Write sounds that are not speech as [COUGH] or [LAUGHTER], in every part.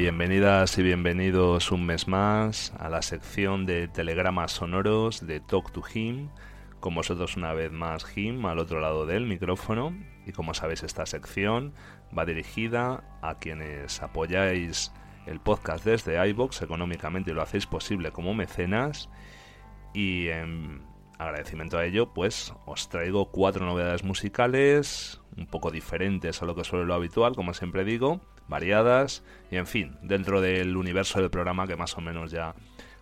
Bienvenidas y bienvenidos un mes más a la sección de telegramas sonoros de Talk to Him. Con vosotros una vez más Him al otro lado del micrófono. Y como sabéis esta sección va dirigida a quienes apoyáis el podcast desde iBox económicamente y lo hacéis posible como mecenas. Y en agradecimiento a ello pues os traigo cuatro novedades musicales un poco diferentes a lo que suele lo habitual como siempre digo variadas y en fin, dentro del universo del programa que más o menos ya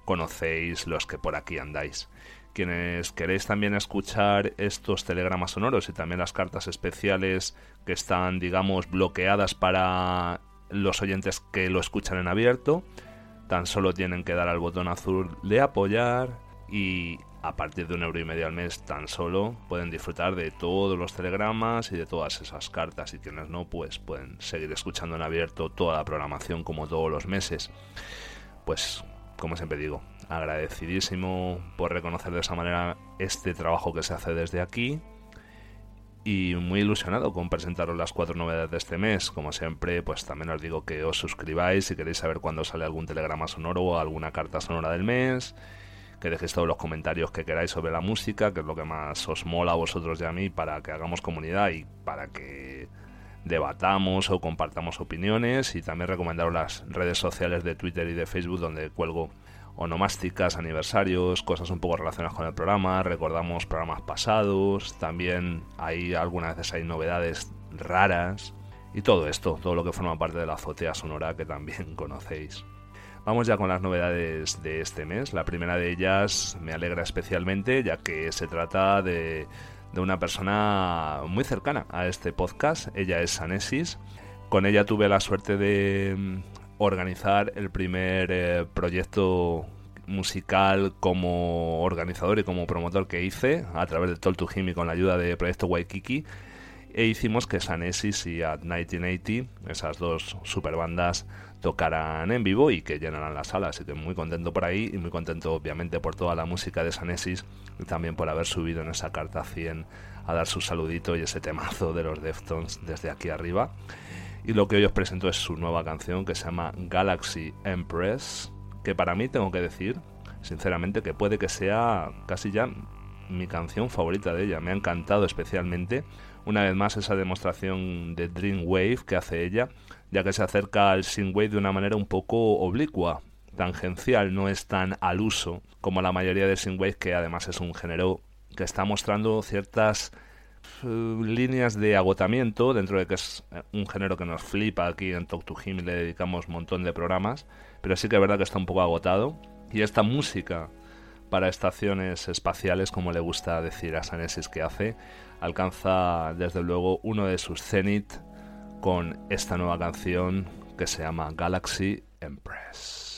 conocéis los que por aquí andáis. Quienes queréis también escuchar estos telegramas sonoros y también las cartas especiales que están, digamos, bloqueadas para los oyentes que lo escuchan en abierto, tan solo tienen que dar al botón azul de apoyar y a partir de un euro y medio al mes tan solo pueden disfrutar de todos los telegramas y de todas esas cartas. Y quienes no pues pueden seguir escuchando en abierto toda la programación como todos los meses. Pues como siempre digo agradecidísimo por reconocer de esa manera este trabajo que se hace desde aquí. Y muy ilusionado con presentaros las cuatro novedades de este mes. Como siempre, pues también os digo que os suscribáis si queréis saber cuándo sale algún telegrama sonoro o alguna carta sonora del mes que dejéis todos los comentarios que queráis sobre la música, que es lo que más os mola a vosotros y a mí para que hagamos comunidad y para que debatamos o compartamos opiniones y también recomendaros las redes sociales de Twitter y de Facebook donde cuelgo onomásticas, aniversarios, cosas un poco relacionadas con el programa, recordamos programas pasados, también hay algunas veces hay novedades raras y todo esto, todo lo que forma parte de la azotea sonora que también [LAUGHS] conocéis. Vamos ya con las novedades de este mes. La primera de ellas me alegra especialmente ya que se trata de, una persona muy cercana a este podcast. Ella es Sanesis. Con ella tuve la suerte de mm, organizar el primer eh, proyecto musical como organizador y como promotor que hice a través de Talk to Him y con la ayuda de Proyecto Waikiki e hicimos que Sanesis y At 1980, esas dos super bandas, tocarán en vivo y que llenarán la sala. Así que muy contento por ahí y muy contento obviamente por toda la música de Sanesis y también por haber subido en esa carta 100 a dar su saludito y ese temazo de los Deftones desde aquí arriba. Y lo que hoy os presento es su nueva canción que se llama Galaxy Empress, que para mí tengo que decir, sinceramente, que puede que sea casi ya mi canción favorita de ella. Me ha encantado especialmente, una vez más, esa demostración de Dream Wave que hace ella ya que se acerca al synthwave de una manera un poco oblicua, tangencial, no es tan al uso como la mayoría de synthwave, que además es un género que está mostrando ciertas eh, líneas de agotamiento dentro de que es eh, un género que nos flipa aquí en Talk to Him y le dedicamos un montón de programas, pero sí que es verdad que está un poco agotado. Y esta música para estaciones espaciales, como le gusta decir a Sanesis que hace, alcanza desde luego uno de sus cenit con esta nueva canción que se llama Galaxy Empress.